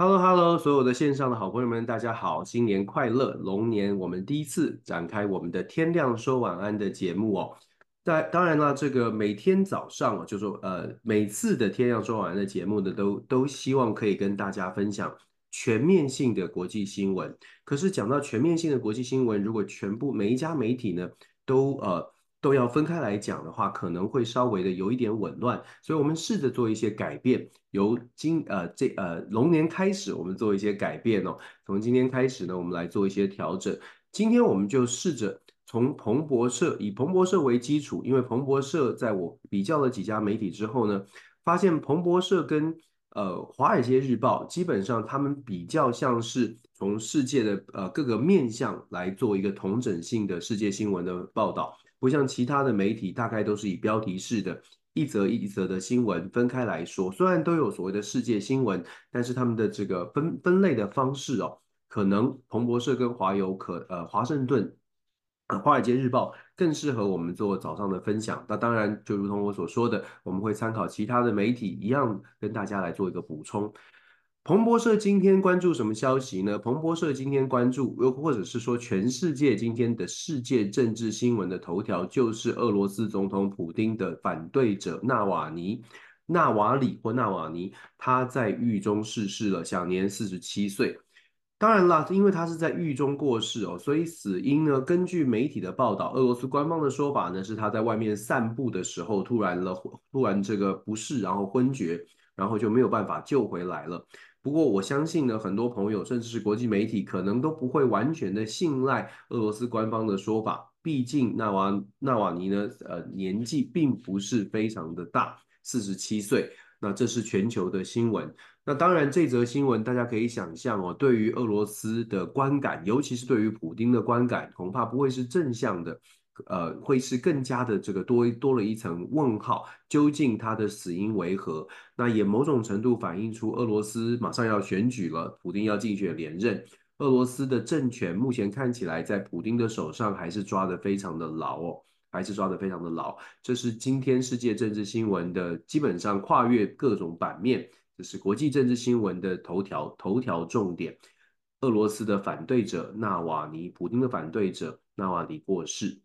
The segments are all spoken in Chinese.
Hello，Hello，所有的线上的好朋友们，大家好，新年快乐！龙年我们第一次展开我们的天亮说晚安的节目哦。当当然了，这个每天早上就说呃，每次的天亮说晚安的节目呢，都都希望可以跟大家分享全面性的国际新闻。可是讲到全面性的国际新闻，如果全部每一家媒体呢都呃。都要分开来讲的话，可能会稍微的有一点紊乱，所以我们试着做一些改变。由今呃这呃龙年开始，我们做一些改变哦。从今天开始呢，我们来做一些调整。今天我们就试着从彭博社，以彭博社为基础，因为彭博社在我比较了几家媒体之后呢，发现彭博社跟呃华尔街日报基本上他们比较像是从世界的呃各个面向来做一个同整性的世界新闻的报道。不像其他的媒体，大概都是以标题式的，一则一则的新闻分开来说。虽然都有所谓的世界新闻，但是他们的这个分分类的方式哦，可能彭博社跟华邮可呃华盛顿，呃华尔街日报更适合我们做早上的分享。那当然，就如同我所说的，我们会参考其他的媒体一样，跟大家来做一个补充。彭博社今天关注什么消息呢？彭博社今天关注，又或者是说全世界今天的世界政治新闻的头条，就是俄罗斯总统普丁的反对者纳瓦尼、纳瓦里或纳瓦尼，他在狱中逝世了，享年四十七岁。当然啦，因为他是在狱中过世哦，所以死因呢，根据媒体的报道，俄罗斯官方的说法呢，是他在外面散步的时候突然了，突然这个不适，然后昏厥，然后就没有办法救回来了。不过我相信呢，很多朋友甚至是国际媒体可能都不会完全的信赖俄罗斯官方的说法。毕竟纳瓦纳瓦尼呢，呃，年纪并不是非常的大，四十七岁。那这是全球的新闻。那当然，这则新闻大家可以想象哦，对于俄罗斯的观感，尤其是对于普丁的观感，恐怕不会是正向的。呃，会是更加的这个多多了一层问号，究竟他的死因为何？那也某种程度反映出俄罗斯马上要选举了，普京要竞选连任，俄罗斯的政权目前看起来在普京的手上还是抓得非常的牢哦，还是抓得非常的牢。这是今天世界政治新闻的基本上跨越各种版面，这是国际政治新闻的头条头条重点。俄罗斯的反对者纳瓦尼，普京的反对者纳瓦尼过世。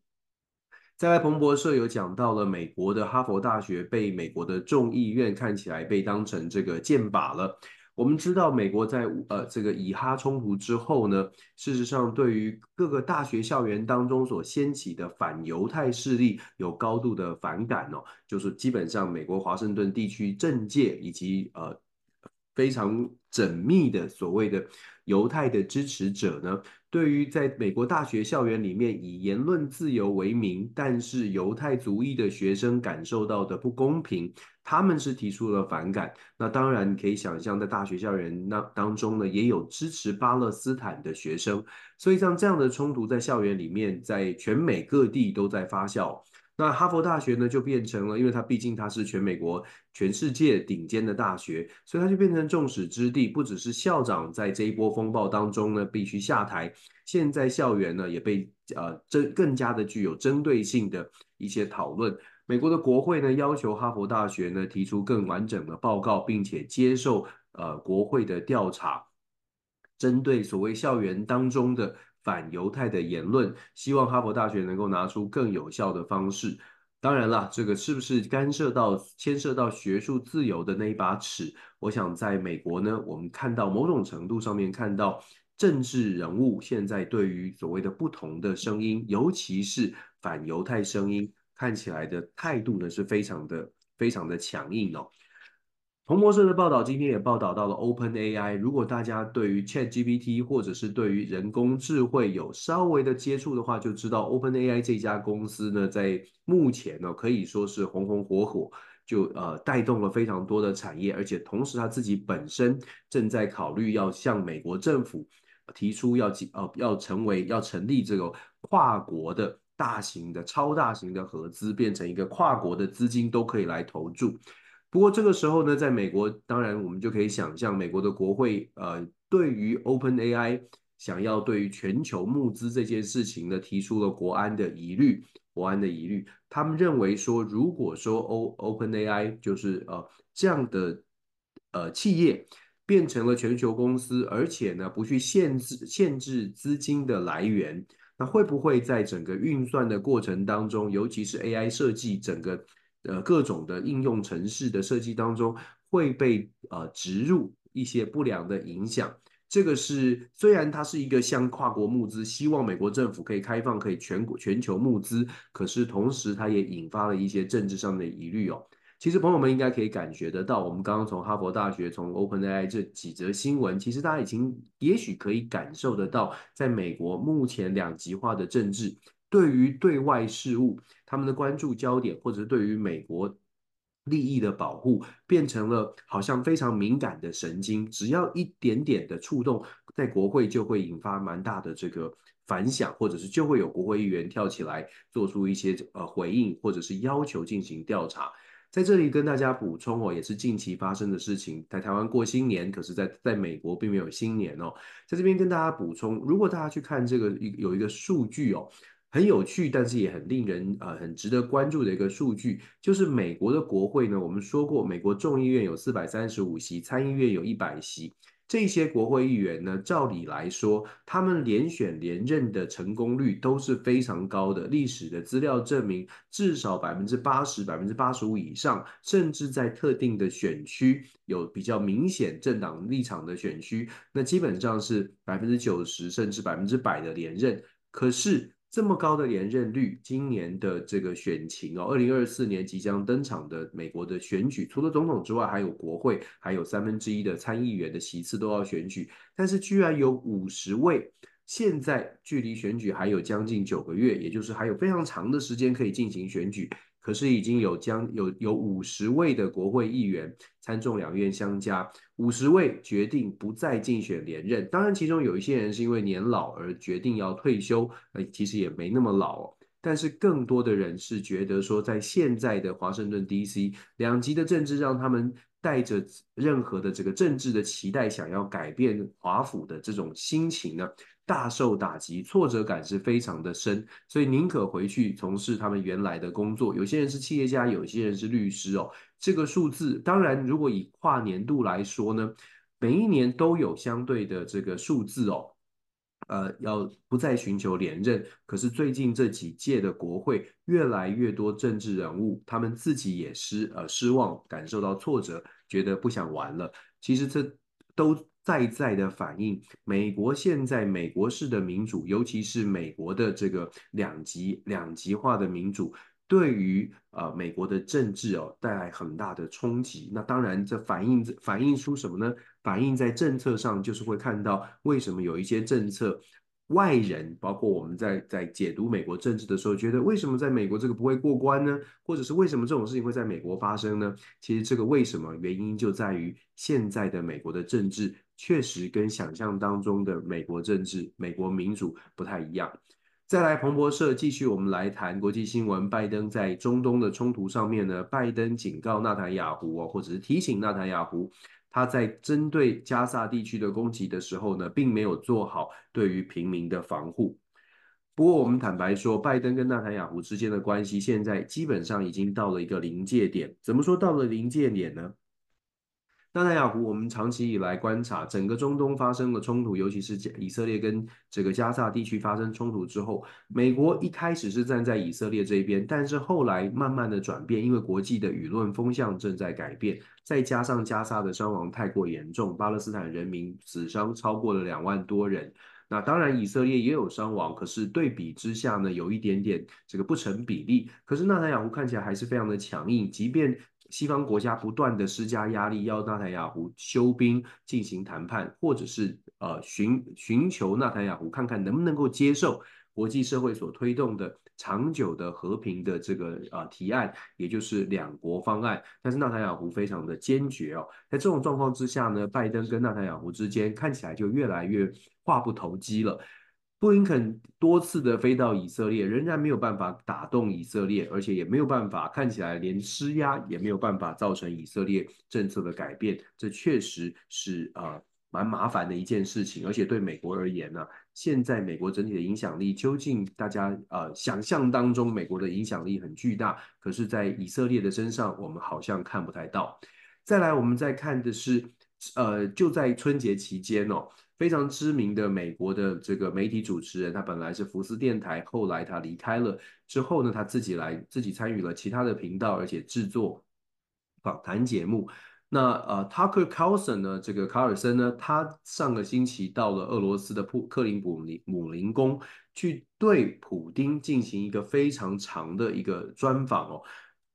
再来，彭博社有讲到了美国的哈佛大学被美国的众议院看起来被当成这个箭靶了。我们知道，美国在呃这个以哈冲突之后呢，事实上对于各个大学校园当中所掀起的反犹太势力有高度的反感哦，就是基本上美国华盛顿地区政界以及呃非常缜密的所谓的犹太的支持者呢。对于在美国大学校园里面以言论自由为名，但是犹太族裔的学生感受到的不公平，他们是提出了反感。那当然可以想象，在大学校园那当中呢，也有支持巴勒斯坦的学生。所以像这样的冲突在校园里面，在全美各地都在发酵。那哈佛大学呢，就变成了，因为它毕竟它是全美国、全世界顶尖的大学，所以它就变成众矢之的。不只是校长在这一波风暴当中呢必须下台，现在校园呢也被呃针更加的具有针对性的一些讨论。美国的国会呢要求哈佛大学呢提出更完整的报告，并且接受呃国会的调查，针对所谓校园当中的。反犹太的言论，希望哈佛大学能够拿出更有效的方式。当然了，这个是不是干涉到、牵涉到学术自由的那一把尺？我想在美国呢，我们看到某种程度上面看到政治人物现在对于所谓的不同的声音，尤其是反犹太声音，看起来的态度呢是非常的、非常的强硬哦。彭博社的报道今天也报道到了 OpenAI。如果大家对于 ChatGPT 或者是对于人工智慧有稍微的接触的话，就知道 OpenAI 这家公司呢，在目前呢可以说是红红火火，就呃带动了非常多的产业，而且同时他自己本身正在考虑要向美国政府提出要呃要成为要成立这个跨国的大型的超大型的合资，变成一个跨国的资金都可以来投注。不过这个时候呢，在美国，当然我们就可以想象，美国的国会，呃，对于 OpenAI 想要对于全球募资这件事情呢，提出了国安的疑虑，国安的疑虑。他们认为说，如果说 O OpenAI 就是呃这样的呃企业，变成了全球公司，而且呢不去限制限制资金的来源，那会不会在整个运算的过程当中，尤其是 AI 设计整个呃各种的应用程式的设计当中，会被呃植入一些不良的影响？这个是虽然它是一个向跨国募资，希望美国政府可以开放，可以全国全球募资，可是同时它也引发了一些政治上的疑虑哦。其实朋友们应该可以感觉得到，我们刚刚从哈佛大学、从 OpenAI 这几则新闻，其实大家已经也许可以感受得到，在美国目前两极化的政治，对于对外事务他们的关注焦点，或者是对于美国。利益的保护变成了好像非常敏感的神经，只要一点点的触动，在国会就会引发蛮大的这个反响，或者是就会有国会议员跳起来做出一些呃回应，或者是要求进行调查。在这里跟大家补充哦，也是近期发生的事情，在台湾过新年，可是在在美国并没有新年哦。在这边跟大家补充，如果大家去看这个有一个数据哦。很有趣，但是也很令人呃很值得关注的一个数据，就是美国的国会呢，我们说过，美国众议院有四百三十五席，参议院有一百席，这些国会议员呢，照理来说，他们连选连任的成功率都是非常高的。历史的资料证明，至少百分之八十、百分之八十五以上，甚至在特定的选区有比较明显政党立场的选区，那基本上是百分之九十甚至百分之百的连任。可是，这么高的连任率，今年的这个选情哦，二零二四年即将登场的美国的选举，除了总统之外，还有国会，还有三分之一的参议员的席次都要选举，但是居然有五十位，现在距离选举还有将近九个月，也就是还有非常长的时间可以进行选举。可是已经有将有有五十位的国会议员，参众两院相加，五十位决定不再竞选连任。当然，其中有一些人是因为年老而决定要退休，呃，其实也没那么老。但是更多的人是觉得说，在现在的华盛顿 DC 两极的政治，让他们带着任何的这个政治的期待，想要改变华府的这种心情呢，大受打击，挫折感是非常的深，所以宁可回去从事他们原来的工作。有些人是企业家，有些人是律师哦。这个数字，当然如果以跨年度来说呢，每一年都有相对的这个数字哦。呃，要不再寻求连任，可是最近这几届的国会，越来越多政治人物，他们自己也失呃失望，感受到挫折，觉得不想玩了。其实这都。在在的反映，美国现在美国式的民主，尤其是美国的这个两极两极化的民主，对于呃美国的政治哦带来很大的冲击。那当然，这反映反映出什么呢？反映在政策上，就是会看到为什么有一些政策。外人，包括我们在在解读美国政治的时候，觉得为什么在美国这个不会过关呢？或者是为什么这种事情会在美国发生呢？其实这个为什么原因就在于现在的美国的政治确实跟想象当中的美国政治、美国民主不太一样。再来，彭博社继续我们来谈国际新闻。拜登在中东的冲突上面呢，拜登警告纳坦雅胡哦，或者是提醒纳坦雅胡。他在针对加萨地区的攻击的时候呢，并没有做好对于平民的防护。不过，我们坦白说，拜登跟纳坦雅胡之间的关系现在基本上已经到了一个临界点。怎么说到了临界点呢？纳坦雅胡，我们长期以来观察，整个中东发生了冲突，尤其是以色列跟这个加萨地区发生冲突之后，美国一开始是站在以色列这边，但是后来慢慢的转变，因为国际的舆论风向正在改变，再加上加萨的伤亡太过严重，巴勒斯坦人民死伤超过了两万多人。那当然以色列也有伤亡，可是对比之下呢，有一点点这个不成比例。可是纳坦雅胡看起来还是非常的强硬，即便。西方国家不断的施加压力，要纳坦雅胡休兵进行谈判，或者是呃寻寻求纳坦雅胡看看能不能够接受国际社会所推动的长久的和平的这个呃提案，也就是两国方案。但是纳坦雅胡非常的坚决哦，在这种状况之下呢，拜登跟纳坦雅胡之间看起来就越来越话不投机了。布林肯多次的飞到以色列，仍然没有办法打动以色列，而且也没有办法，看起来连施压也没有办法造成以色列政策的改变。这确实是呃蛮麻烦的一件事情，而且对美国而言呢、现在美国整体的影响力究竟大家呃想象当中美国的影响力很巨大，可是，在以色列的身上我们好像看不太到。再来，我们再看的是。呃，就在春节期间哦，非常知名的美国的这个媒体主持人，他本来是福斯电台，后来他离开了之后呢，他自己来自己参与了其他的频道，而且制作访谈节目。那呃，Tucker Carlson 呢，这个卡尔森呢，他上个星期到了俄罗斯的普克林姆林姆林宫，去对普丁进行一个非常长的一个专访哦。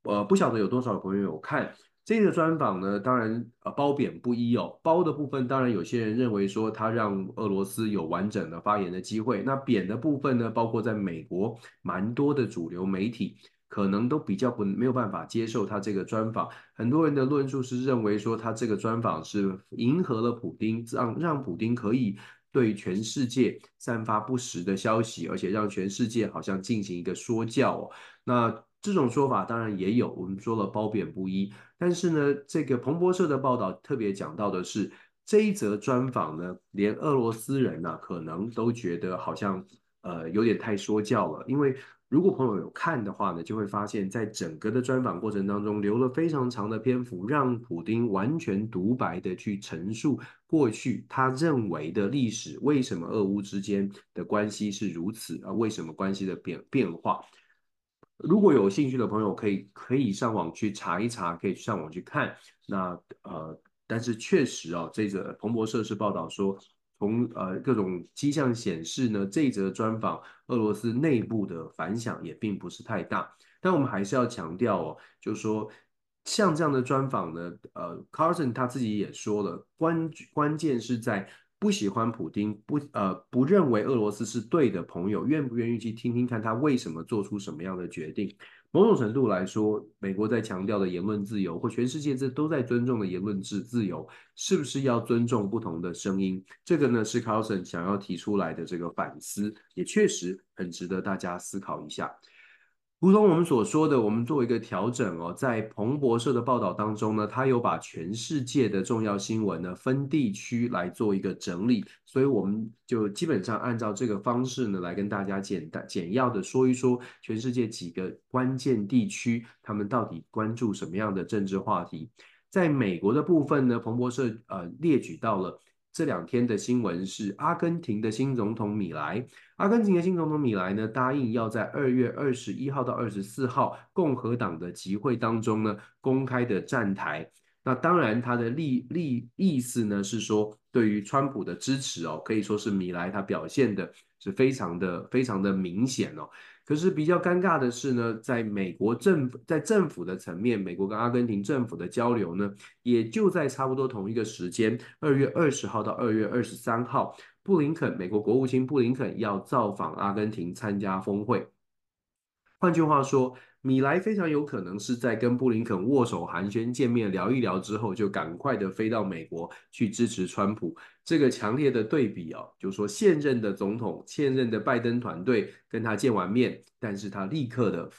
呃，不晓得有多少朋友有看。这个专访呢，当然呃褒贬不一哦。褒的部分，当然有些人认为说他让俄罗斯有完整的发言的机会。那贬的部分呢，包括在美国蛮多的主流媒体，可能都比较不没有办法接受他这个专访。很多人的论述是认为说他这个专访是迎合了普丁，让让普丁可以对全世界散发不实的消息，而且让全世界好像进行一个说教哦。那这种说法当然也有，我们说了褒贬不一。但是呢，这个彭博社的报道特别讲到的是，这一则专访呢，连俄罗斯人呢、啊、可能都觉得好像呃有点太说教了。因为如果朋友有看的话呢，就会发现，在整个的专访过程当中，留了非常长的篇幅，让普丁完全独白的去陈述过去他认为的历史，为什么俄乌之间的关系是如此啊？为什么关系的变变化？如果有兴趣的朋友，可以可以上网去查一查，可以上网去看。那呃，但是确实啊，这则彭博社是报道说，从呃各种迹象显示呢，这则专访俄罗斯内部的反响也并不是太大。但我们还是要强调哦，就是说像这样的专访呢，呃，Carson 他自己也说了，关关键是在。不喜欢普丁，不呃不认为俄罗斯是对的朋友，愿不愿意去听听看他为什么做出什么样的决定？某种程度来说，美国在强调的言论自由，或全世界这都在尊重的言论自自由，是不是要尊重不同的声音？这个呢是 Carlson 想要提出来的这个反思，也确实很值得大家思考一下。如同我们所说的，我们做一个调整哦，在彭博社的报道当中呢，他有把全世界的重要新闻呢分地区来做一个整理，所以我们就基本上按照这个方式呢来跟大家简单简要的说一说全世界几个关键地区，他们到底关注什么样的政治话题。在美国的部分呢，彭博社呃列举到了。这两天的新闻是，阿根廷的新总统米莱，阿根廷的新总统米莱呢，答应要在二月二十一号到二十四号共和党的集会当中呢，公开的站台。那当然，他的立立意思呢是说，对于川普的支持哦，可以说是米莱他表现的是非常的非常的明显哦。可是比较尴尬的是呢，在美国政府在政府的层面，美国跟阿根廷政府的交流呢，也就在差不多同一个时间，二月二十号到二月二十三号，布林肯美国国务卿布林肯要造访阿根廷参加峰会。换句话说，米莱非常有可能是在跟布林肯握手寒暄见面聊一聊之后，就赶快的飞到美国去支持川普。这个强烈的对比啊，就是说现任的总统、现任的拜登团队跟他见完面，但是他立刻的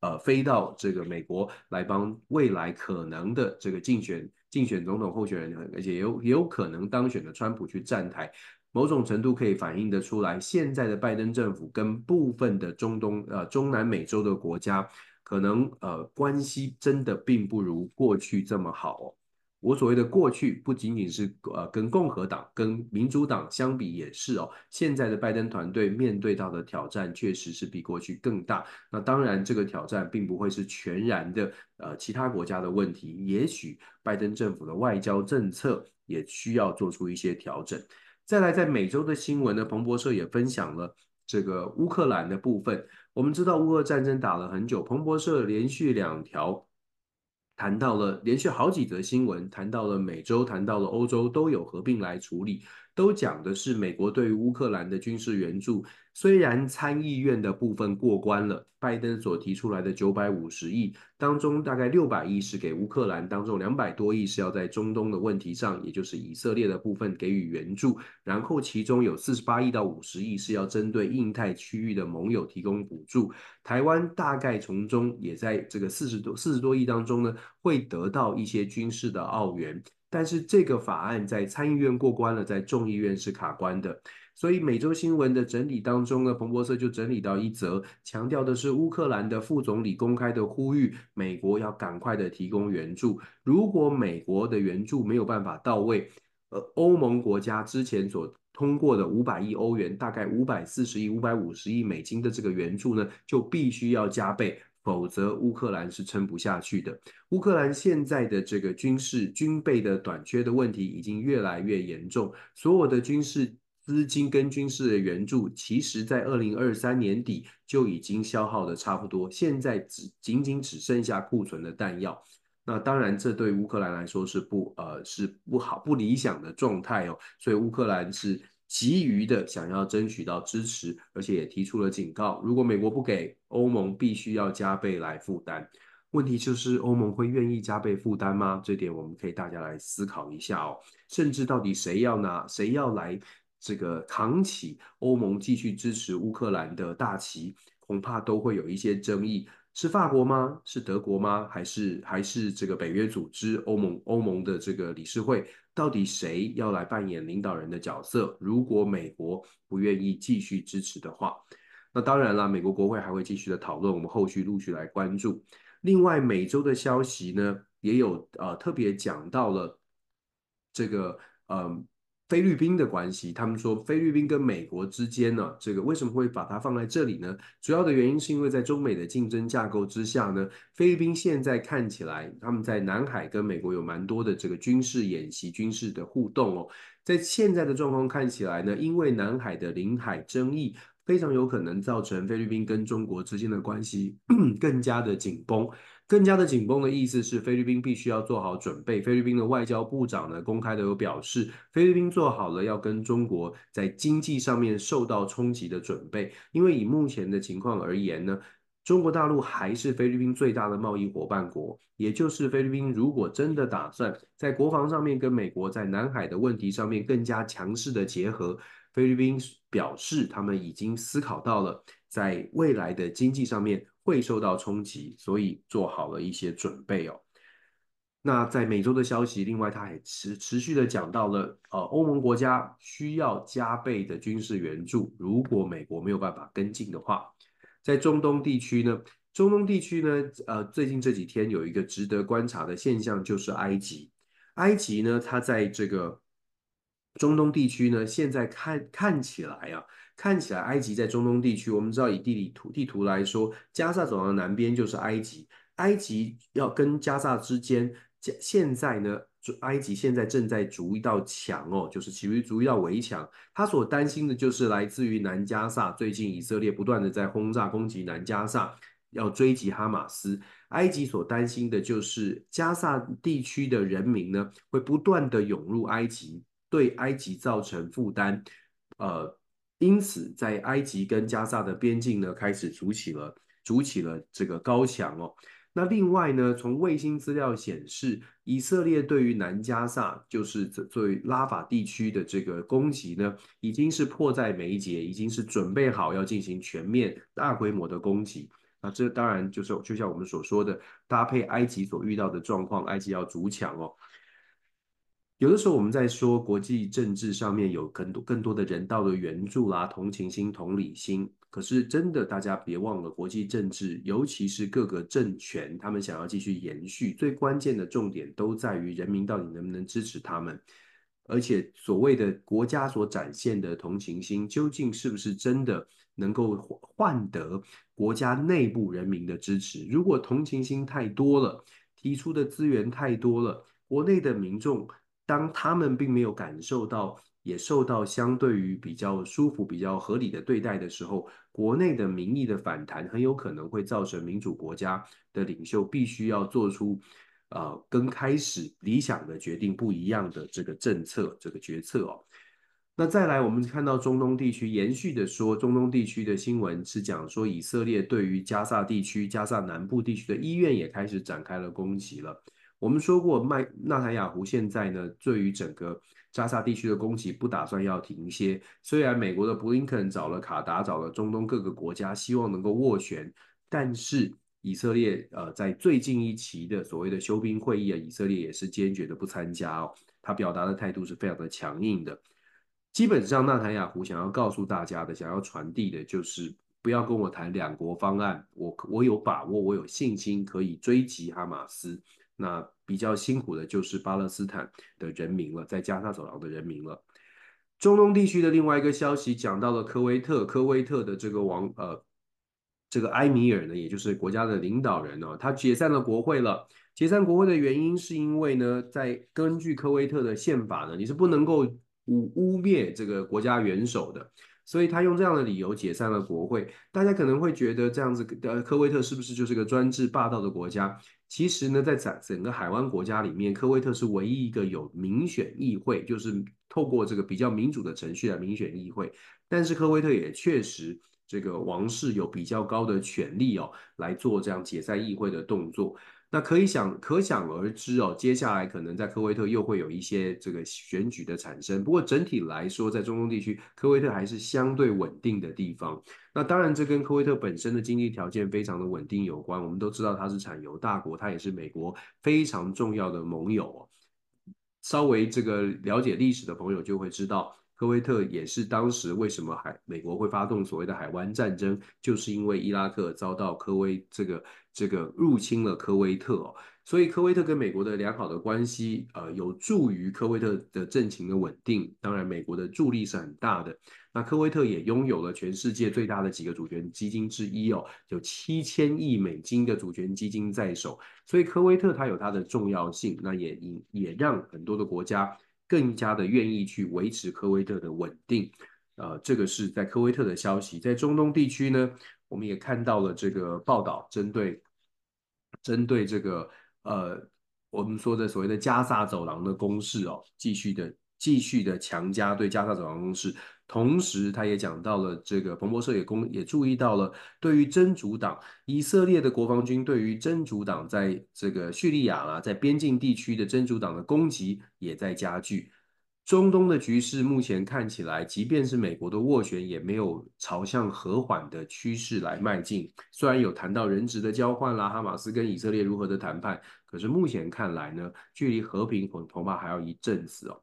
呃飞到这个美国来帮未来可能的这个竞选竞选总统候选人，而且也有也有可能当选的川普去站台。某种程度可以反映得出来，现在的拜登政府跟部分的中东呃中南美洲的国家，可能呃关系真的并不如过去这么好哦。我所谓的过去，不仅仅是呃跟共和党、跟民主党相比也是哦。现在的拜登团队面对到的挑战，确实是比过去更大。那当然，这个挑战并不会是全然的呃其他国家的问题，也许拜登政府的外交政策也需要做出一些调整。再来，在美洲的新闻呢，彭博社也分享了这个乌克兰的部分。我们知道乌俄战争打了很久，彭博社连续两条谈到了，连续好几则新闻谈到了美洲，谈到了欧洲，都有合并来处理，都讲的是美国对于乌克兰的军事援助。虽然参议院的部分过关了，拜登所提出来的九百五十亿当中，大概六百亿是给乌克兰，当中两百多亿是要在中东的问题上，也就是以色列的部分给予援助，然后其中有四十八亿到五十亿是要针对印太区域的盟友提供补助，台湾大概从中也在这个四十多四十多亿当中呢，会得到一些军事的澳元。但是这个法案在参议院过关了，在众议院是卡关的。所以每周新闻的整理当中呢，彭博社就整理到一则，强调的是乌克兰的副总理公开的呼吁，美国要赶快的提供援助。如果美国的援助没有办法到位，呃，欧盟国家之前所通过的五百亿欧元，大概五百四十亿、五百五十亿美金的这个援助呢，就必须要加倍，否则乌克兰是撑不下去的。乌克兰现在的这个军事军备的短缺的问题已经越来越严重，所有的军事。资金跟军事的援助，其实在二零二三年底就已经消耗的差不多，现在只仅仅只剩下库存的弹药。那当然，这对乌克兰来说是不呃是不好不理想的状态哦。所以乌克兰是急于的想要争取到支持，而且也提出了警告：如果美国不给，欧盟必须要加倍来负担。问题就是欧盟会愿意加倍负担吗？这点我们可以大家来思考一下哦。甚至到底谁要拿谁要来？这个扛起欧盟继续支持乌克兰的大旗，恐怕都会有一些争议。是法国吗？是德国吗？还是还是这个北约组织欧盟欧盟的这个理事会？到底谁要来扮演领导人的角色？如果美国不愿意继续支持的话，那当然了，美国国会还会继续的讨论，我们后续陆续来关注。另外，每周的消息呢，也有呃特别讲到了这个嗯。菲律宾的关系，他们说菲律宾跟美国之间呢，这个为什么会把它放在这里呢？主要的原因是因为在中美的竞争架构之下呢，菲律宾现在看起来他们在南海跟美国有蛮多的这个军事演习、军事的互动哦。在现在的状况看起来呢，因为南海的领海争议，非常有可能造成菲律宾跟中国之间的关系 更加的紧绷。更加的紧绷的意思是，菲律宾必须要做好准备。菲律宾的外交部长呢，公开的有表示，菲律宾做好了要跟中国在经济上面受到冲击的准备。因为以目前的情况而言呢，中国大陆还是菲律宾最大的贸易伙伴国。也就是菲律宾如果真的打算在国防上面跟美国在南海的问题上面更加强势的结合，菲律宾表示他们已经思考到了在未来的经济上面。会受到冲击，所以做好了一些准备哦。那在美洲的消息，另外他还持持续的讲到了，呃，欧盟国家需要加倍的军事援助，如果美国没有办法跟进的话，在中东地区呢，中东地区呢，呃，最近这几天有一个值得观察的现象，就是埃及，埃及呢，它在这个中东地区呢，现在看看起来啊。看起来，埃及在中东地区，我们知道以地理图地图来说，加萨走廊南边就是埃及。埃及要跟加萨之间，现在呢，埃及现在正在筑一道墙哦，就是其实筑一道围墙。他所担心的就是来自于南加萨，最近以色列不断的在轰炸攻击南加萨，要追击哈马斯。埃及所担心的就是加萨地区的人民呢，会不断的涌入埃及，对埃及造成负担，呃。因此，在埃及跟加萨的边境呢，开始筑起了筑起了这个高墙哦。那另外呢，从卫星资料显示，以色列对于南加萨，就是作为拉法地区的这个攻击呢，已经是迫在眉睫，已经是准备好要进行全面大规模的攻击。那这当然就是就像我们所说的，搭配埃及所遇到的状况，埃及要筑墙哦。有的时候我们在说国际政治上面有更多更多的人道的援助啦、同情心、同理心，可是真的大家别忘了，国际政治尤其是各个政权，他们想要继续延续，最关键的重点都在于人民到底能不能支持他们，而且所谓的国家所展现的同情心，究竟是不是真的能够换得国家内部人民的支持？如果同情心太多了，提出的资源太多了，国内的民众。当他们并没有感受到，也受到相对于比较舒服、比较合理的对待的时候，国内的民意的反弹很有可能会造成民主国家的领袖必须要做出，呃，跟开始理想的决定不一样的这个政策、这个决策哦。那再来，我们看到中东地区延续的说，中东地区的新闻是讲说，以色列对于加萨地区、加萨南部地区的医院也开始展开了攻击了。我们说过，麦纳坦雅胡现在呢，对于整个加沙地区的攻击不打算要停歇。虽然美国的布林肯找了卡达，找了中东各个国家，希望能够斡旋，但是以色列呃，在最近一期的所谓的休兵会议啊，以色列也是坚决的不参加哦。他表达的态度是非常的强硬的。基本上，纳坦雅胡想要告诉大家的，想要传递的就是不要跟我谈两国方案，我我有把握，我有信心可以追击哈马斯。那比较辛苦的就是巴勒斯坦的人民了，在加沙走廊的人民了。中东地区的另外一个消息讲到了科威特，科威特的这个王呃，这个埃米尔呢，也就是国家的领导人呢、他解散了国会了。解散国会的原因是因为呢，在根据科威特的宪法呢，你是不能够污污蔑这个国家元首的，所以他用这样的理由解散了国会。大家可能会觉得这样子，呃，科威特是不是就是个专制霸道的国家？其实呢，在整整个海湾国家里面，科威特是唯一一个有民选议会，就是透过这个比较民主的程序来民选议会。但是科威特也确实，这个王室有比较高的权力哦，来做这样解散议会的动作。那可以想，可想而知哦，接下来可能在科威特又会有一些这个选举的产生。不过整体来说，在中东地区，科威特还是相对稳定的地方。那当然，这跟科威特本身的经济条件非常的稳定有关。我们都知道它是产油大国，它也是美国非常重要的盟友。稍微这个了解历史的朋友就会知道。科威特也是当时为什么海美国会发动所谓的海湾战争，就是因为伊拉克遭到科威这个这个入侵了科威特哦，所以科威特跟美国的良好的关系，呃，有助于科威特的政情的稳定。当然，美国的助力是很大的。那科威特也拥有了全世界最大的几个主权基金之一哦，有七千亿美金的主权基金在手，所以科威特它有它的重要性，那也也也让很多的国家。更加的愿意去维持科威特的稳定，呃，这个是在科威特的消息。在中东地区呢，我们也看到了这个报道，针对针对这个呃，我们说的所谓的加萨走廊的攻势哦，继续的继续的强加对加萨走廊攻势。同时，他也讲到了这个彭博社也公也注意到了，对于真主党以色列的国防军对于真主党在这个叙利亚啦，在边境地区的真主党的攻击也在加剧。中东的局势目前看起来，即便是美国的斡旋，也没有朝向和缓的趋势来迈进。虽然有谈到人质的交换啦，哈马斯跟以色列如何的谈判，可是目前看来呢，距离和平恐恐怕还要一阵子哦。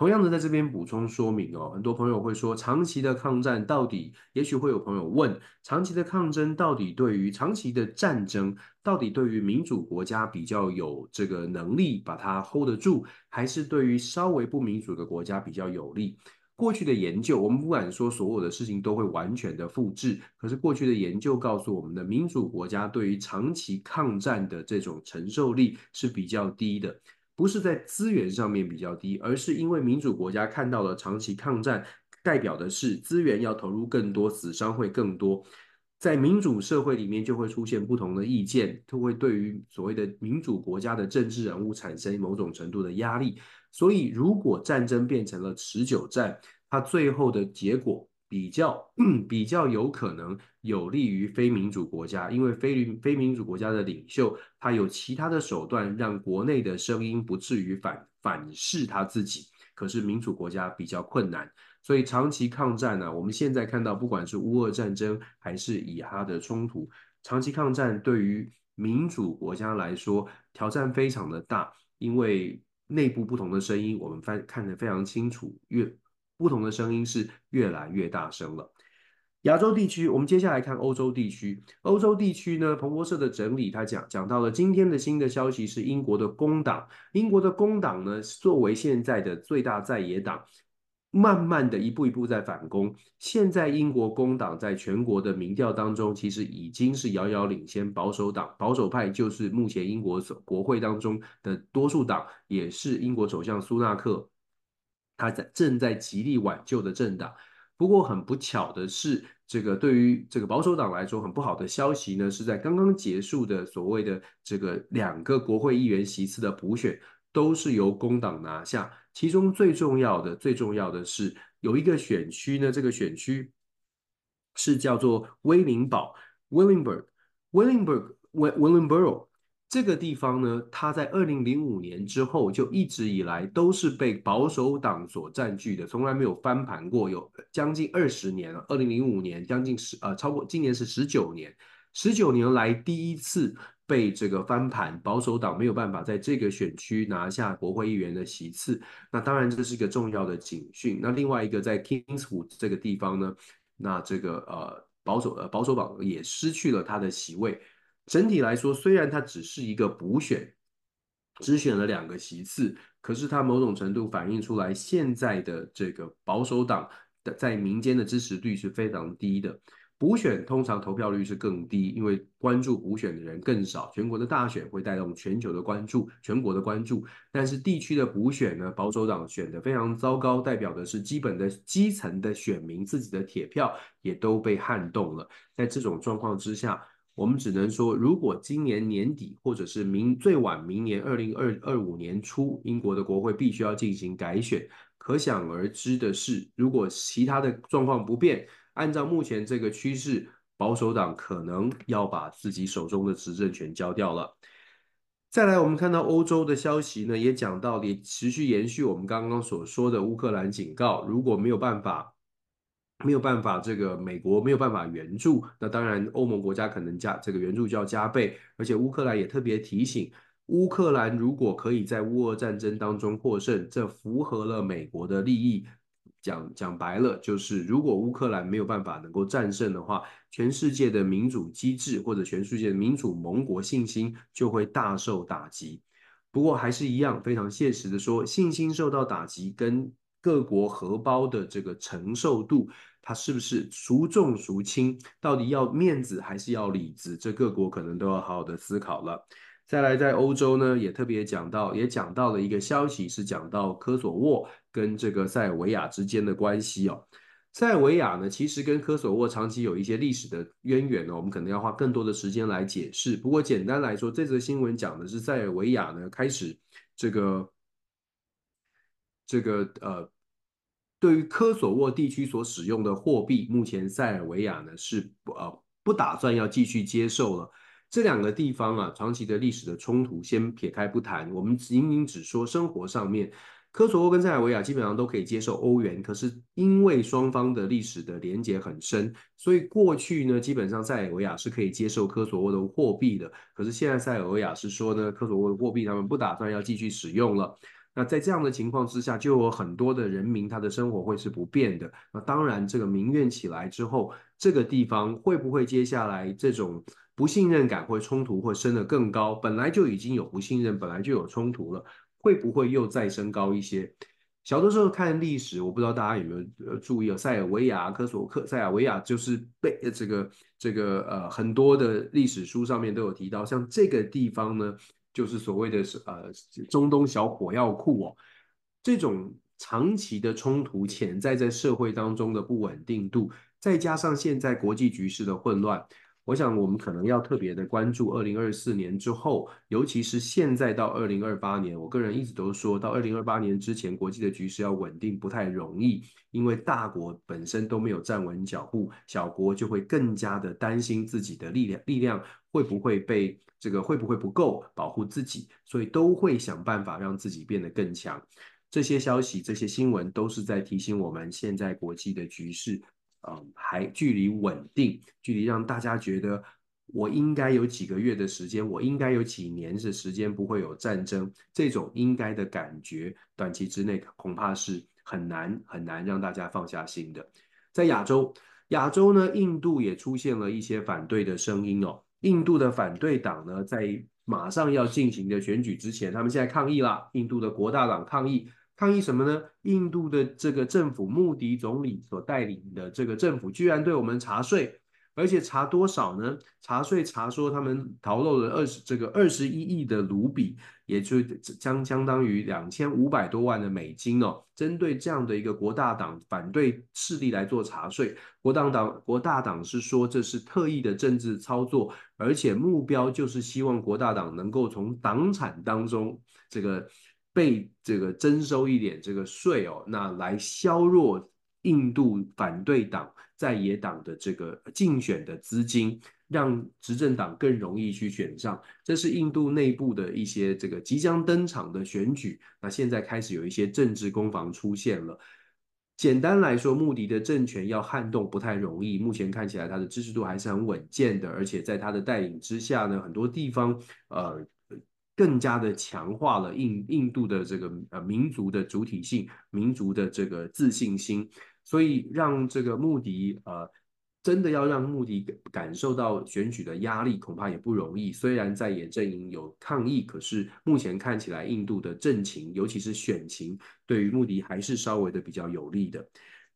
同样的，在这边补充说明哦，很多朋友会说，长期的抗战到底，也许会有朋友问，长期的抗争到底对于长期的战争，到底对于民主国家比较有这个能力把它 hold 得住，还是对于稍微不民主的国家比较有利？过去的研究，我们不敢说所有的事情都会完全的复制，可是过去的研究告诉我们的，民主国家对于长期抗战的这种承受力是比较低的。不是在资源上面比较低，而是因为民主国家看到了长期抗战，代表的是资源要投入更多，死伤会更多。在民主社会里面，就会出现不同的意见，就会对于所谓的民主国家的政治人物产生某种程度的压力。所以，如果战争变成了持久战，它最后的结果。比较 比较有可能有利于非民主国家，因为非非民主国家的领袖他有其他的手段让国内的声音不至于反反噬他自己。可是民主国家比较困难，所以长期抗战呢，我们现在看到不管是乌俄战争还是以哈的冲突，长期抗战对于民主国家来说挑战非常的大，因为内部不同的声音我们翻看得非常清楚，越。不同的声音是越来越大声了。亚洲地区，我们接下来看欧洲地区。欧洲地区呢，彭博社的整理，他讲讲到了今天的新的消息是英国的工党。英国的工党呢，作为现在的最大在野党，慢慢的一步一步在反攻。现在英国工党在全国的民调当中，其实已经是遥遥领先保守党。保守派就是目前英国国会当中的多数党，也是英国首相苏纳克。他在正在极力挽救的政党，不过很不巧的是，这个对于这个保守党来说很不好的消息呢，是在刚刚结束的所谓的这个两个国会议员席次的补选，都是由工党拿下。其中最重要的、最重要的是有一个选区呢，这个选区是叫做威灵堡 （Williamburg），Williamburg，Williamburg。这个地方呢，它在二零零五年之后就一直以来都是被保守党所占据的，从来没有翻盘过，有将近二十年了。二零零五年将近十呃超过今年是十九年，十九年来第一次被这个翻盘，保守党没有办法在这个选区拿下国会议员的席次。那当然这是一个重要的警讯。那另外一个在 Kingswood 这个地方呢，那这个呃保守呃保守党也失去了他的席位。整体来说，虽然它只是一个补选，只选了两个席次，可是它某种程度反映出来现在的这个保守党的在民间的支持率是非常低的。补选通常投票率是更低，因为关注补选的人更少。全国的大选会带动全球的关注，全国的关注。但是地区的补选呢，保守党选得非常糟糕，代表的是基本的基层的选民自己的铁票也都被撼动了。在这种状况之下，我们只能说，如果今年年底或者是明最晚明年二零二二五年初，英国的国会必须要进行改选，可想而知的是，如果其他的状况不变。按照目前这个趋势，保守党可能要把自己手中的执政权交掉了。再来，我们看到欧洲的消息呢，也讲到也持续延续我们刚刚所说的乌克兰警告，如果没有办法，没有办法，这个美国没有办法援助，那当然欧盟国家可能加这个援助就要加倍。而且乌克兰也特别提醒，乌克兰如果可以在乌俄战争当中获胜，这符合了美国的利益。讲讲白了，就是如果乌克兰没有办法能够战胜的话，全世界的民主机制或者全世界的民主盟国信心就会大受打击。不过还是一样，非常现实的说，信心受到打击跟各国荷包的这个承受度，他是不是孰重孰轻？到底要面子还是要里子？这各国可能都要好好的思考了。再来，在欧洲呢，也特别讲到，也讲到了一个消息，是讲到科索沃跟这个塞尔维亚之间的关系哦。塞尔维亚呢，其实跟科索沃长期有一些历史的渊源呢，我们可能要花更多的时间来解释。不过简单来说，这则新闻讲的是塞尔维亚呢开始这个这个呃，对于科索沃地区所使用的货币，目前塞尔维亚呢是不呃不打算要继续接受了。这两个地方啊，长期的历史的冲突先撇开不谈，我们仅仅只说生活上面，科索沃跟塞尔维亚基本上都可以接受欧元，可是因为双方的历史的连结很深，所以过去呢，基本上塞尔维亚是可以接受科索沃的货币的，可是现在塞尔维亚是说呢，科索沃的货币他们不打算要继续使用了。那在这样的情况之下，就有很多的人民他的生活会是不变的。那当然，这个民怨起来之后，这个地方会不会接下来这种？不信任感或冲突会升得更高，本来就已经有不信任，本来就有冲突了，会不会又再升高一些？小的时候看历史，我不知道大家有没有注意，塞尔维亚、科索克、塞尔维亚就是被这个这个呃很多的历史书上面都有提到，像这个地方呢，就是所谓的呃中东小火药库哦，这种长期的冲突潜在在社会当中的不稳定度，再加上现在国际局势的混乱。我想，我们可能要特别的关注二零二四年之后，尤其是现在到二零二八年。我个人一直都说到二零二八年之前，国际的局势要稳定不太容易，因为大国本身都没有站稳脚步，小国就会更加的担心自己的力量，力量会不会被这个会不会不够保护自己，所以都会想办法让自己变得更强。这些消息、这些新闻都是在提醒我们，现在国际的局势。嗯，还距离稳定，距离让大家觉得我应该有几个月的时间，我应该有几年的时间不会有战争，这种应该的感觉，短期之内恐怕是很难很难让大家放下心的。在亚洲，亚洲呢，印度也出现了一些反对的声音哦。印度的反对党呢，在马上要进行的选举之前，他们现在抗议了，印度的国大党抗议。抗议什么呢？印度的这个政府，穆迪总理所带领的这个政府，居然对我们查税，而且查多少呢？查税查说他们逃漏了二十这个二十一亿的卢比，也就将相当于两千五百多万的美金哦。针对这样的一个国大党反对势力来做查税，国大党国大党是说这是特意的政治操作，而且目标就是希望国大党能够从党产当中这个。被这个征收一点这个税哦，那来削弱印度反对党在野党的这个竞选的资金，让执政党更容易去选上。这是印度内部的一些这个即将登场的选举。那现在开始有一些政治攻防出现了。简单来说，穆迪的政权要撼动不太容易。目前看起来，他的支持度还是很稳健的，而且在他的带领之下呢，很多地方呃更加的强化了印印度的这个呃民族的主体性、民族的这个自信心，所以让这个穆迪呃。真的要让穆迪感受到选举的压力，恐怕也不容易。虽然在野阵营有抗议，可是目前看起来，印度的政情，尤其是选情，对于穆迪还是稍微的比较有利的。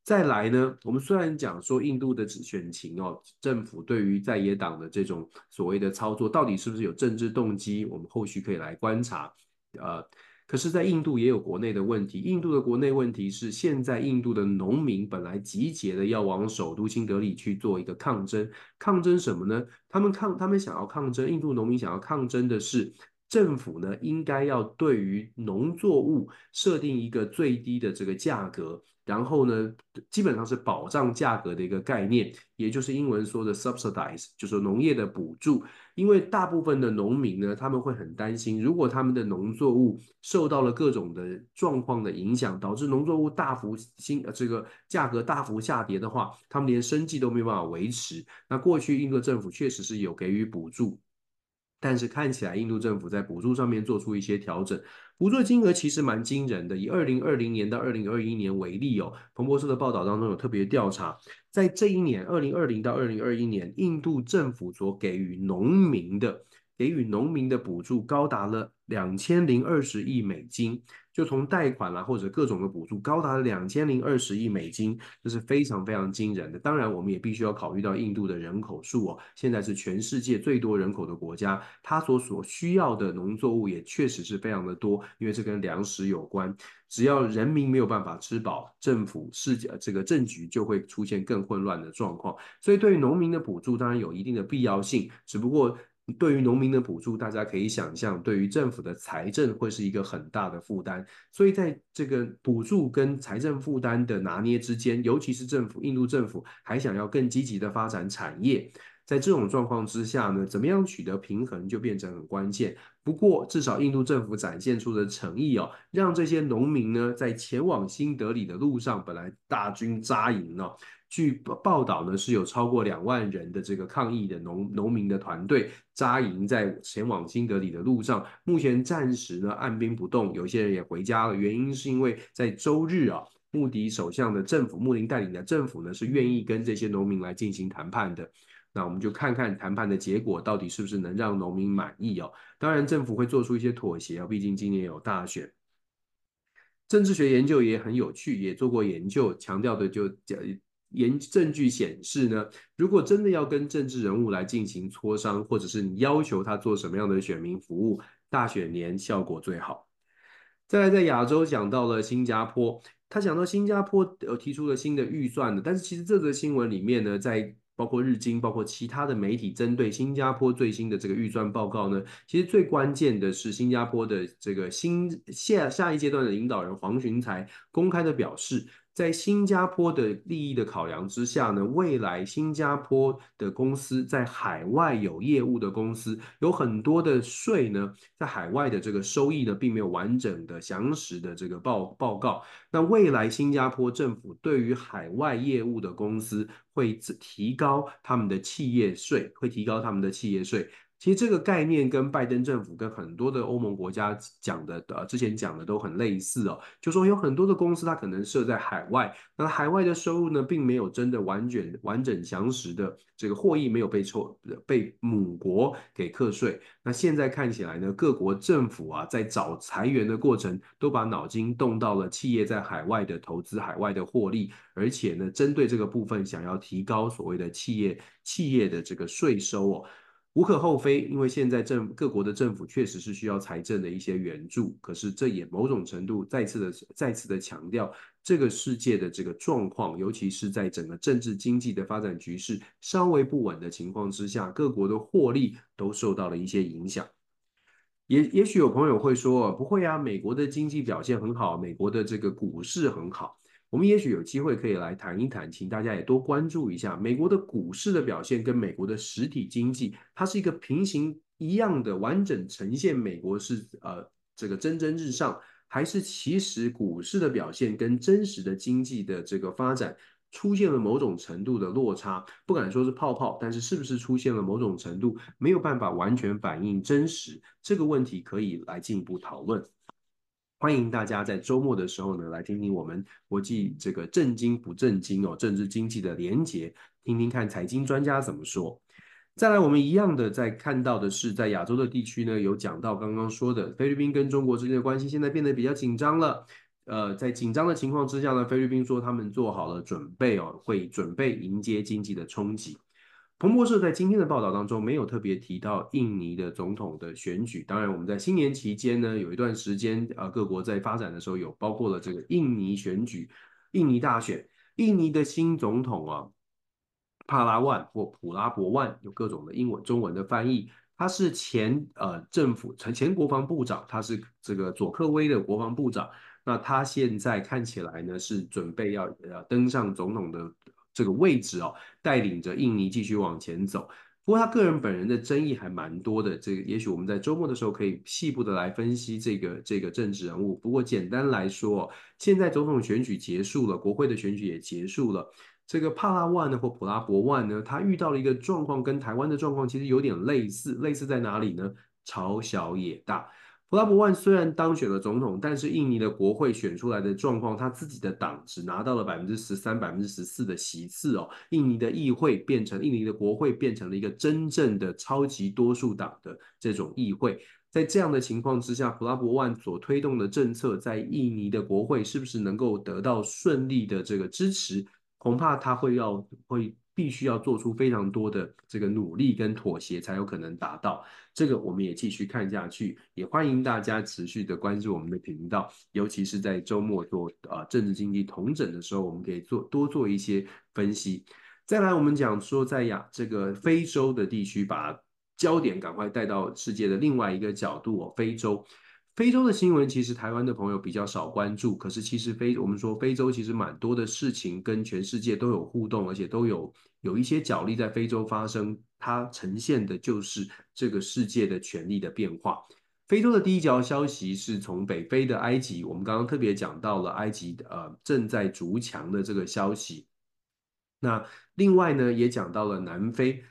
再来呢，我们虽然讲说印度的选情哦，政府对于在野党的这种所谓的操作，到底是不是有政治动机，我们后续可以来观察。呃。可是，在印度也有国内的问题。印度的国内问题是，现在印度的农民本来集结的要往首都新德里去做一个抗争，抗争什么呢？他们抗，他们想要抗争。印度农民想要抗争的是，政府呢应该要对于农作物设定一个最低的这个价格。然后呢，基本上是保障价格的一个概念，也就是英文说的 subsidize，就是农业的补助。因为大部分的农民呢，他们会很担心，如果他们的农作物受到了各种的状况的影响，导致农作物大幅新呃这个价格大幅下跌的话，他们连生计都没办法维持。那过去印度政府确实是有给予补助。但是看起来，印度政府在补助上面做出一些调整，补助金额其实蛮惊人的。以二零二零年到二零二一年为例哦，彭博社的报道当中有特别调查，在这一年二零二零到二零二一年，印度政府所给予农民的给予农民的补助高达了两千零二十亿美金。就从贷款啦，或者各种的补助，高达两千零二十亿美金，这是非常非常惊人的。当然，我们也必须要考虑到印度的人口数哦，现在是全世界最多人口的国家，它所所需要的农作物也确实是非常的多，因为这跟粮食有关。只要人民没有办法吃饱，政府是这个政局就会出现更混乱的状况。所以，对于农民的补助，当然有一定的必要性，只不过。对于农民的补助，大家可以想象，对于政府的财政会是一个很大的负担。所以，在这个补助跟财政负担的拿捏之间，尤其是政府，印度政府还想要更积极的发展产业，在这种状况之下呢，怎么样取得平衡就变成很关键。不过，至少印度政府展现出的诚意哦，让这些农民呢，在前往新德里的路上，本来大军扎营哦。据报道呢，是有超过两万人的这个抗议的农农民的团队扎营在前往新德里的路上。目前暂时呢按兵不动，有些人也回家了。原因是因为在周日啊，穆迪首相的政府，穆林带领的政府呢是愿意跟这些农民来进行谈判的。那我们就看看谈判的结果到底是不是能让农民满意哦。当然，政府会做出一些妥协啊，毕竟今年有大选。政治学研究也很有趣，也做过研究，强调的就讲。研证据显示呢，如果真的要跟政治人物来进行磋商，或者是你要求他做什么样的选民服务，大选年效果最好。再来，在亚洲讲到了新加坡，他讲到新加坡呃提出了新的预算的，但是其实这则新闻里面呢，在包括日经，包括其他的媒体针对新加坡最新的这个预算报告呢，其实最关键的是新加坡的这个新下下一阶段的领导人黄循财公开的表示。在新加坡的利益的考量之下呢，未来新加坡的公司在海外有业务的公司，有很多的税呢，在海外的这个收益呢，并没有完整的详实的这个报报告。那未来新加坡政府对于海外业务的公司会提高他们的企业税，会提高他们的企业税。其实这个概念跟拜登政府跟很多的欧盟国家讲的，呃，之前讲的都很类似哦，就说有很多的公司它可能设在海外，那海外的收入呢，并没有真的完全完整详实的这个获益没有被抽被母国给课税。那现在看起来呢，各国政府啊在找裁员的过程，都把脑筋动到了企业在海外的投资、海外的获利，而且呢，针对这个部分想要提高所谓的企业企业的这个税收哦。无可厚非，因为现在政各国的政府确实是需要财政的一些援助，可是这也某种程度再次的再次的强调，这个世界的这个状况，尤其是在整个政治经济的发展局势稍微不稳的情况之下，各国的获利都受到了一些影响。也也许有朋友会说，不会啊，美国的经济表现很好，美国的这个股市很好。我们也许有机会可以来谈一谈，请大家也多关注一下美国的股市的表现跟美国的实体经济，它是一个平行一样的完整呈现。美国是呃这个蒸蒸日上，还是其实股市的表现跟真实的经济的这个发展出现了某种程度的落差？不敢说是泡泡，但是是不是出现了某种程度没有办法完全反映真实？这个问题可以来进一步讨论。欢迎大家在周末的时候呢，来听听我们国际这个政经不正经哦，政治经济的连结，听听看财经专家怎么说。再来，我们一样的在看到的是，在亚洲的地区呢，有讲到刚刚说的菲律宾跟中国之间的关系现在变得比较紧张了。呃，在紧张的情况之下呢，菲律宾说他们做好了准备哦，会准备迎接经济的冲击。彭博社在今天的报道当中没有特别提到印尼的总统的选举。当然，我们在新年期间呢，有一段时间啊，各国在发展的时候有包括了这个印尼选举、印尼大选、印尼的新总统啊。帕拉万或普拉博万有各种的英文、中文的翻译。他是前呃政府前前国防部长，他是这个佐科威的国防部长。那他现在看起来呢是准备要呃登上总统的这个位置哦，带领着印尼继续往前走。不过他个人本人的争议还蛮多的，这个也许我们在周末的时候可以细部的来分析这个这个政治人物。不过简单来说，现在总统选举结束了，国会的选举也结束了。这个帕拉万呢，或普拉博万呢，他遇到了一个状况，跟台湾的状况其实有点类似。类似在哪里呢？朝小野大。普拉博万虽然当选了总统，但是印尼的国会选出来的状况，他自己的党只拿到了百分之十三、百分之十四的席次哦。印尼的议会变成印尼的国会变成了一个真正的超级多数党的这种议会。在这样的情况之下，普拉博万所推动的政策，在印尼的国会是不是能够得到顺利的这个支持？恐怕他会要会必须要做出非常多的这个努力跟妥协，才有可能达到。这个我们也继续看下去，也欢迎大家持续的关注我们的频道，尤其是在周末做啊政治经济同整的时候，我们可以做多做一些分析。再来，我们讲说在亚这个非洲的地区，把焦点赶快带到世界的另外一个角度哦，非洲。非洲的新闻其实台湾的朋友比较少关注，可是其实非我们说非洲其实蛮多的事情跟全世界都有互动，而且都有有一些角力在非洲发生，它呈现的就是这个世界的权力的变化。非洲的第一条消息是从北非的埃及，我们刚刚特别讲到了埃及呃正在筑墙的这个消息。那另外呢也讲到了南非。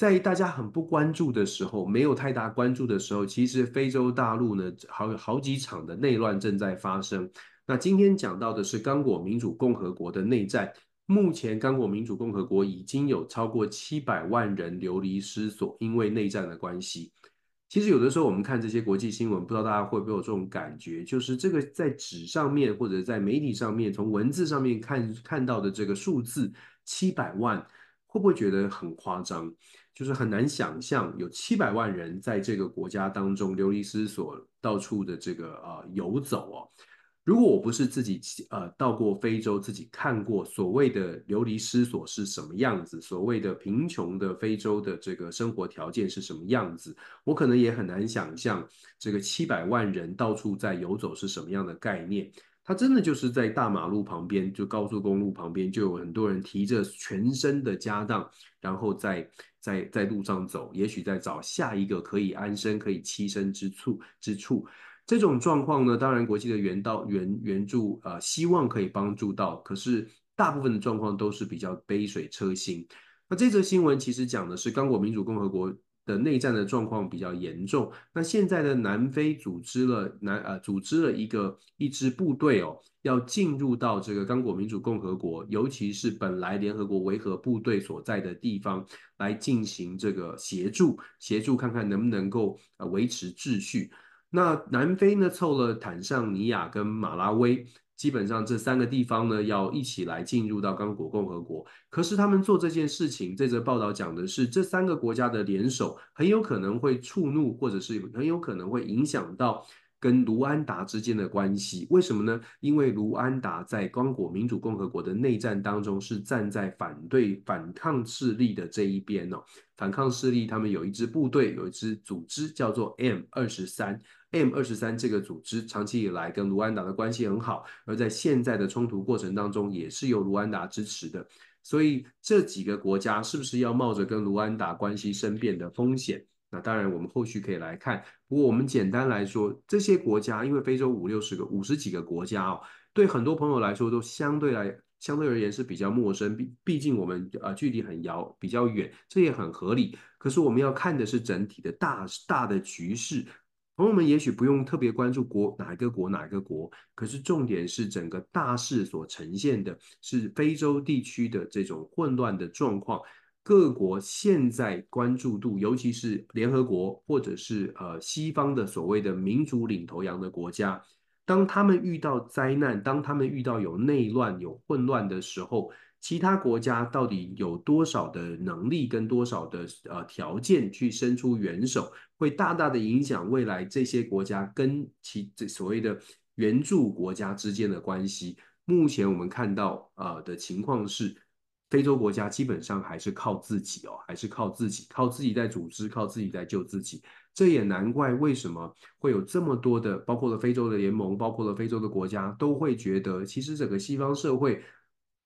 在大家很不关注的时候，没有太大关注的时候，其实非洲大陆呢，好好几场的内乱正在发生。那今天讲到的是刚果民主共和国的内战，目前刚果民主共和国已经有超过七百万人流离失所，因为内战的关系。其实有的时候我们看这些国际新闻，不知道大家会不会有这种感觉，就是这个在纸上面或者在媒体上面，从文字上面看看到的这个数字七百万，会不会觉得很夸张？就是很难想象有七百万人在这个国家当中流离失所，到处的这个、呃、游走哦。如果我不是自己呃到过非洲，自己看过所谓的流离失所是什么样子，所谓的贫穷的非洲的这个生活条件是什么样子，我可能也很难想象这个七百万人到处在游走是什么样的概念。他真的就是在大马路旁边，就高速公路旁边，就有很多人提着全身的家当，然后在在在路上走，也许在找下一个可以安身、可以栖身之处之处。这种状况呢，当然国际的援道援援助啊，希望可以帮助到，可是大部分的状况都是比较杯水车薪。那这则新闻其实讲的是刚果民主共和国。的内战的状况比较严重，那现在的南非组织了南呃组织了一个一支部队哦，要进入到这个刚果民主共和国，尤其是本来联合国维和部队所在的地方来进行这个协助，协助看看能不能够呃维持秩序。那南非呢凑了坦尚尼亚跟马拉维。基本上这三个地方呢，要一起来进入到刚果共和国。可是他们做这件事情，这则报道讲的是这三个国家的联手，很有可能会触怒，或者是很有可能会影响到跟卢安达之间的关系。为什么呢？因为卢安达在刚果民主共和国的内战当中是站在反对反抗势力的这一边哦。反抗势力他们有一支部队，有一支组织叫做 M 二十三。M 二十三这个组织长期以来跟卢安达的关系很好，而在现在的冲突过程当中，也是由卢安达支持的。所以这几个国家是不是要冒着跟卢安达关系生变的风险？那当然我们后续可以来看。不过我们简单来说，这些国家因为非洲五六十个、五十几个国家哦，对很多朋友来说都相对来相对而言是比较陌生。毕毕竟我们呃距离很遥，比较远，这也很合理。可是我们要看的是整体的大大的局势。朋友们也许不用特别关注国哪一个国哪一个国，可是重点是整个大势所呈现的是非洲地区的这种混乱的状况。各国现在关注度，尤其是联合国或者是呃西方的所谓的民主领头羊的国家，当他们遇到灾难，当他们遇到有内乱、有混乱的时候，其他国家到底有多少的能力跟多少的呃条件去伸出援手，会大大的影响未来这些国家跟其这所谓的援助国家之间的关系。目前我们看到呃的情况是，非洲国家基本上还是靠自己哦，还是靠自己，靠自己在组织，靠自己在救自己。这也难怪为什么会有这么多的，包括了非洲的联盟，包括了非洲的国家，都会觉得其实整个西方社会。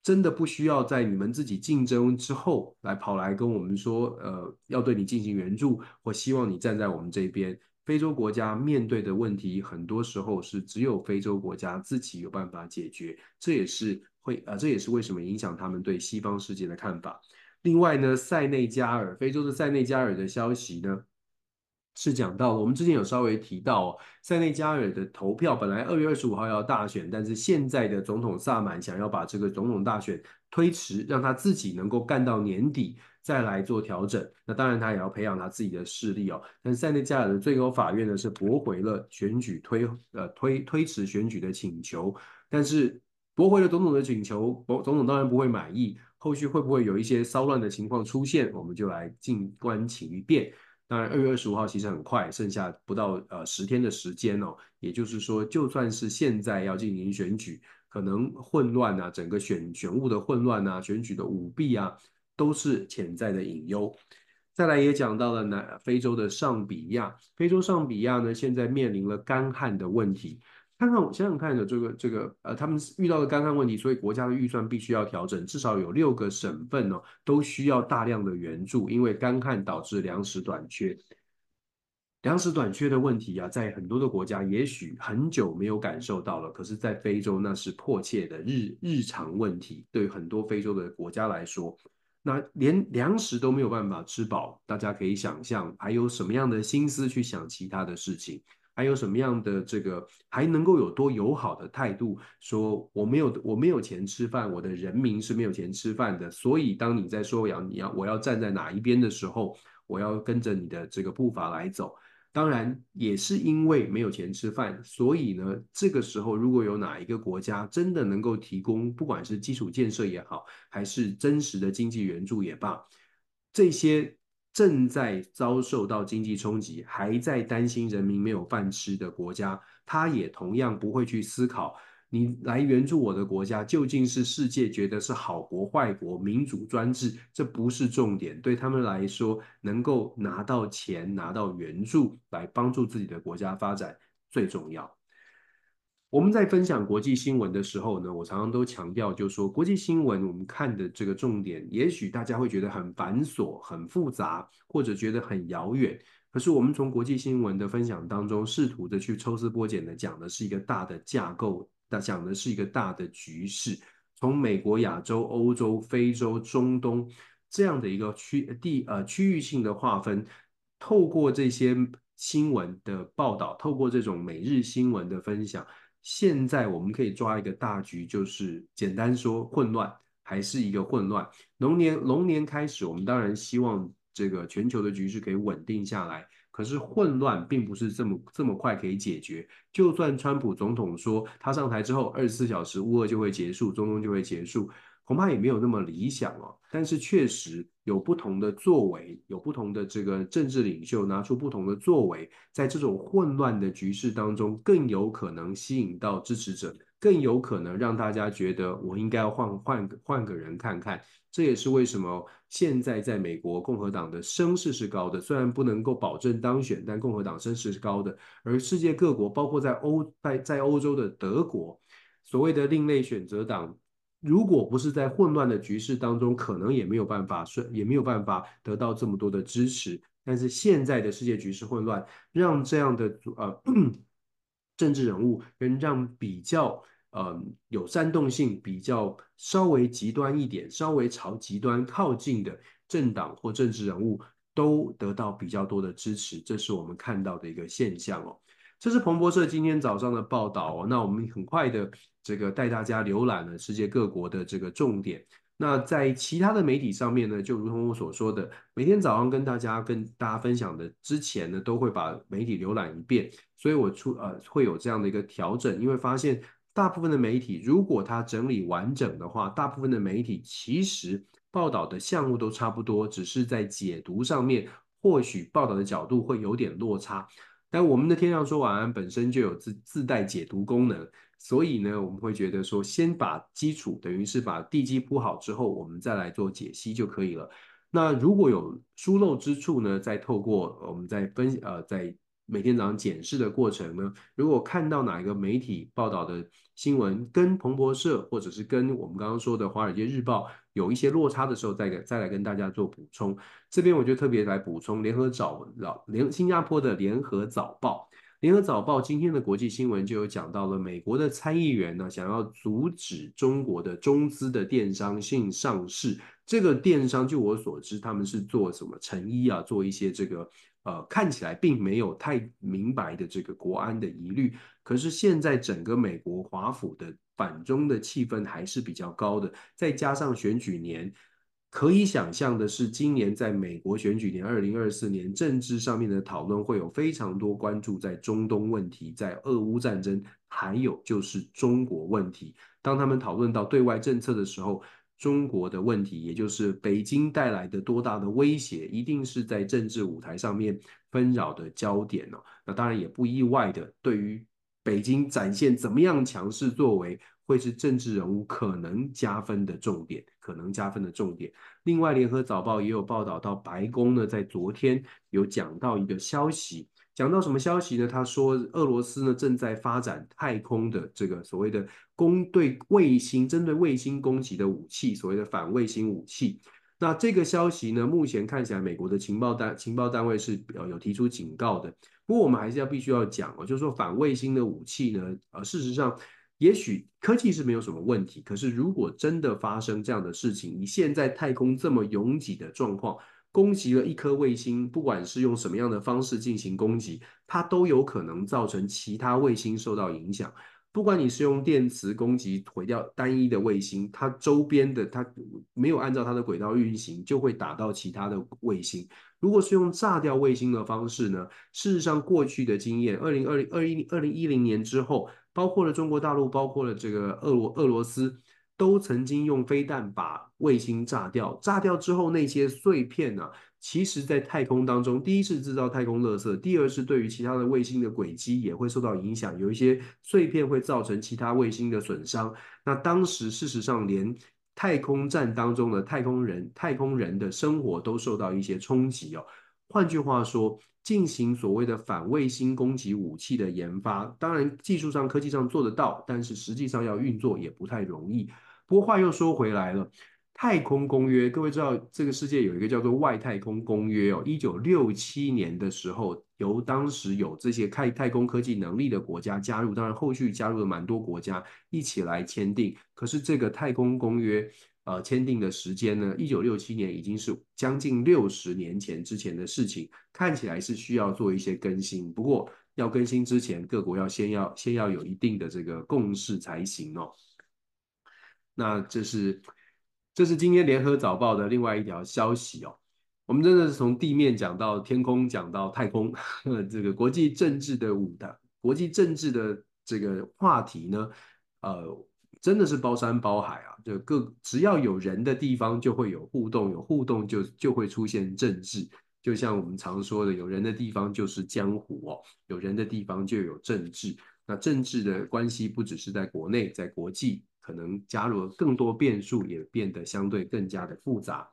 真的不需要在你们自己竞争之后来跑来跟我们说，呃，要对你进行援助，或希望你站在我们这边。非洲国家面对的问题，很多时候是只有非洲国家自己有办法解决，这也是会，呃，这也是为什么影响他们对西方世界的看法。另外呢，塞内加尔，非洲的塞内加尔的消息呢？是讲到了，我们之前有稍微提到哦，塞内加尔的投票本来二月二十五号要大选，但是现在的总统萨满想要把这个总统大选推迟，让他自己能够干到年底再来做调整。那当然他也要培养他自己的势力哦。但是塞内加尔的最高法院呢是驳回了选举推呃推推迟选举的请求，但是驳回了总统的请求，总总统当然不会满意。后续会不会有一些骚乱的情况出现，我们就来静观其变。当然，二月二十五号其实很快，剩下不到呃十天的时间哦。也就是说，就算是现在要进行选举，可能混乱啊，整个选选务的混乱啊，选举的舞弊啊，都是潜在的隐忧。再来也讲到了南非洲的上比亚，非洲上比亚呢，现在面临了干旱的问题。看看我想想看的这个这个呃，他们遇到的干旱问题，所以国家的预算必须要调整，至少有六个省份哦，都需要大量的援助，因为干旱导致粮食短缺。粮食短缺的问题啊，在很多的国家也许很久没有感受到了，可是，在非洲那是迫切的日日常问题。对很多非洲的国家来说，那连粮食都没有办法吃饱，大家可以想象还有什么样的心思去想其他的事情。还有什么样的这个还能够有多友好的态度？说我没有我没有钱吃饭，我的人民是没有钱吃饭的。所以当你在说要你要我要站在哪一边的时候，我要跟着你的这个步伐来走。当然也是因为没有钱吃饭，所以呢，这个时候如果有哪一个国家真的能够提供，不管是基础建设也好，还是真实的经济援助也罢，这些。正在遭受到经济冲击，还在担心人民没有饭吃的国家，他也同样不会去思考，你来援助我的国家究竟是世界觉得是好国坏国、民主专制，这不是重点。对他们来说，能够拿到钱、拿到援助来帮助自己的国家发展最重要。我们在分享国际新闻的时候呢，我常常都强调，就是说国际新闻我们看的这个重点，也许大家会觉得很繁琐、很复杂，或者觉得很遥远。可是我们从国际新闻的分享当中，试图的去抽丝剥茧的讲的是一个大的架构，讲的是一个大的局势，从美国、亚洲、欧洲、非洲、中东这样的一个区地呃区域性的划分，透过这些新闻的报道，透过这种每日新闻的分享。现在我们可以抓一个大局，就是简单说，混乱还是一个混乱。龙年龙年开始，我们当然希望这个全球的局势可以稳定下来。可是混乱并不是这么这么快可以解决。就算川普总统说他上台之后二十四小时乌俄就会结束，中东就会结束。恐怕也没有那么理想哦，但是确实有不同的作为，有不同的这个政治领袖拿出不同的作为，在这种混乱的局势当中，更有可能吸引到支持者，更有可能让大家觉得我应该要换换换个人看看。这也是为什么现在在美国共和党的声势是高的，虽然不能够保证当选，但共和党声势是高的。而世界各国，包括在欧在在欧洲的德国，所谓的另类选择党。如果不是在混乱的局势当中，可能也没有办法顺，也没有办法得到这么多的支持。但是现在的世界局势混乱，让这样的呃 政治人物跟让比较呃有煽动性、比较稍微极端一点、稍微朝极端靠近的政党或政治人物，都得到比较多的支持，这是我们看到的一个现象哦。这是彭博社今天早上的报道哦。那我们很快的这个带大家浏览了世界各国的这个重点。那在其他的媒体上面呢，就如同我所说的，每天早上跟大家跟大家分享的之前呢，都会把媒体浏览一遍，所以我出呃会有这样的一个调整，因为发现大部分的媒体如果它整理完整的话，大部分的媒体其实报道的项目都差不多，只是在解读上面或许报道的角度会有点落差。但我们的天亮说晚安本身就有自自带解读功能。所以呢，我们会觉得说，先把基础，等于是把地基铺好之后，我们再来做解析就可以了。那如果有疏漏之处呢，再透过我们在分呃在。每天早上检视的过程呢，如果看到哪一个媒体报道的新闻跟彭博社或者是跟我们刚刚说的《华尔街日报》有一些落差的时候，再给再来跟大家做补充。这边我就特别来补充联合早老联新加坡的《联合早报》。《联合早报》今天的国际新闻就有讲到了美国的参议员呢，想要阻止中国的中资的电商性上市。这个电商，据我所知，他们是做什么成衣啊，做一些这个。呃，看起来并没有太明白的这个国安的疑虑，可是现在整个美国华府的反中的气氛还是比较高的，再加上选举年，可以想象的是，今年在美国选举年，二零二四年政治上面的讨论会有非常多关注在中东问题，在俄乌战争，还有就是中国问题。当他们讨论到对外政策的时候。中国的问题，也就是北京带来的多大的威胁，一定是在政治舞台上面纷扰的焦点哦。那当然也不意外的，对于北京展现怎么样强势作为，会是政治人物可能加分的重点，可能加分的重点。另外，联合早报也有报道到，白宫呢在昨天有讲到一个消息。讲到什么消息呢？他说，俄罗斯呢正在发展太空的这个所谓的攻对卫星、针对卫星攻击的武器，所谓的反卫星武器。那这个消息呢，目前看起来美国的情报单情报单位是呃有提出警告的。不过我们还是要必须要讲哦，就是说反卫星的武器呢，呃，事实上也许科技是没有什么问题，可是如果真的发生这样的事情，你现在太空这么拥挤的状况。攻击了一颗卫星，不管是用什么样的方式进行攻击，它都有可能造成其他卫星受到影响。不管你是用电磁攻击毁掉单一的卫星，它周边的它没有按照它的轨道运行，就会打到其他的卫星。如果是用炸掉卫星的方式呢？事实上，过去的经验，二零二零二一二零一零年之后，包括了中国大陆，包括了这个俄罗俄罗斯。都曾经用飞弹把卫星炸掉，炸掉之后那些碎片呢、其实在太空当中，第一是制造太空垃圾，第二是对于其他的卫星的轨迹也会受到影响，有一些碎片会造成其他卫星的损伤。那当时事实上连太空站当中的太空人、太空人的生活都受到一些冲击哦。换句话说，进行所谓的反卫星攻击武器的研发，当然技术上、科技上做得到，但是实际上要运作也不太容易。不过话又说回来了，太空公约，各位知道这个世界有一个叫做外太空公约哦，一九六七年的时候，由当时有这些开太空科技能力的国家加入，当然后续加入了蛮多国家一起来签订。可是这个太空公约，呃，签订的时间呢，一九六七年已经是将近六十年前之前的事情，看起来是需要做一些更新。不过要更新之前，各国要先要先要有一定的这个共识才行哦。那这是这是今天联合早报的另外一条消息哦。我们真的是从地面讲到天空，讲到太空，这个国际政治的舞台，国际政治的这个话题呢，呃，真的是包山包海啊。就各只要有人的地方，就会有互动，有互动就就会出现政治。就像我们常说的，有人的地方就是江湖哦，有人的地方就有政治。那政治的关系不只是在国内，在国际。可能加入了更多变数，也变得相对更加的复杂。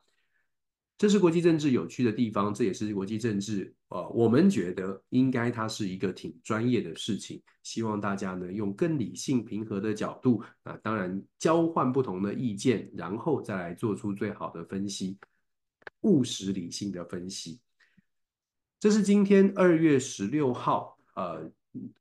这是国际政治有趣的地方，这也是国际政治，呃，我们觉得应该它是一个挺专业的事情。希望大家呢用更理性、平和的角度，啊，当然交换不同的意见，然后再来做出最好的分析，务实理性的分析。这是今天二月十六号，呃，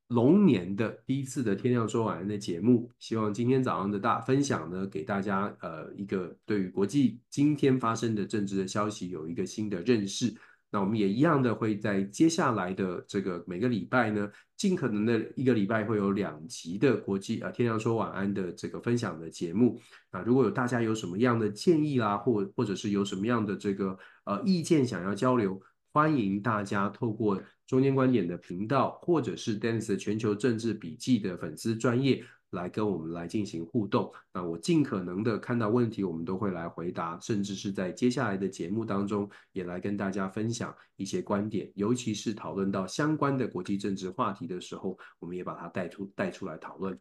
龙年的第一次的天亮说晚安的节目。希望今天早上的大分享呢，给大家呃一个对于国际今天发生的政治的消息有一个新的认识。那我们也一样的会在接下来的这个每个礼拜呢，尽可能的一个礼拜会有两集的国际啊天亮说晚安的这个分享的节目。啊，如果有大家有什么样的建议啦，或或者是有什么样的这个呃意见想要交流，欢迎大家透过中间观点的频道，或者是 Dennis 全球政治笔记的粉丝专业。来跟我们来进行互动，那我尽可能的看到问题，我们都会来回答，甚至是在接下来的节目当中，也来跟大家分享一些观点，尤其是讨论到相关的国际政治话题的时候，我们也把它带出带出来讨论。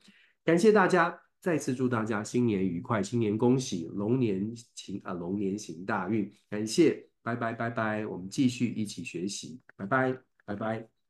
感谢大家，再次祝大家新年愉快，新年恭喜，龙年行啊，龙年行大运。感谢，拜拜拜拜，我们继续一起学习，拜拜拜拜。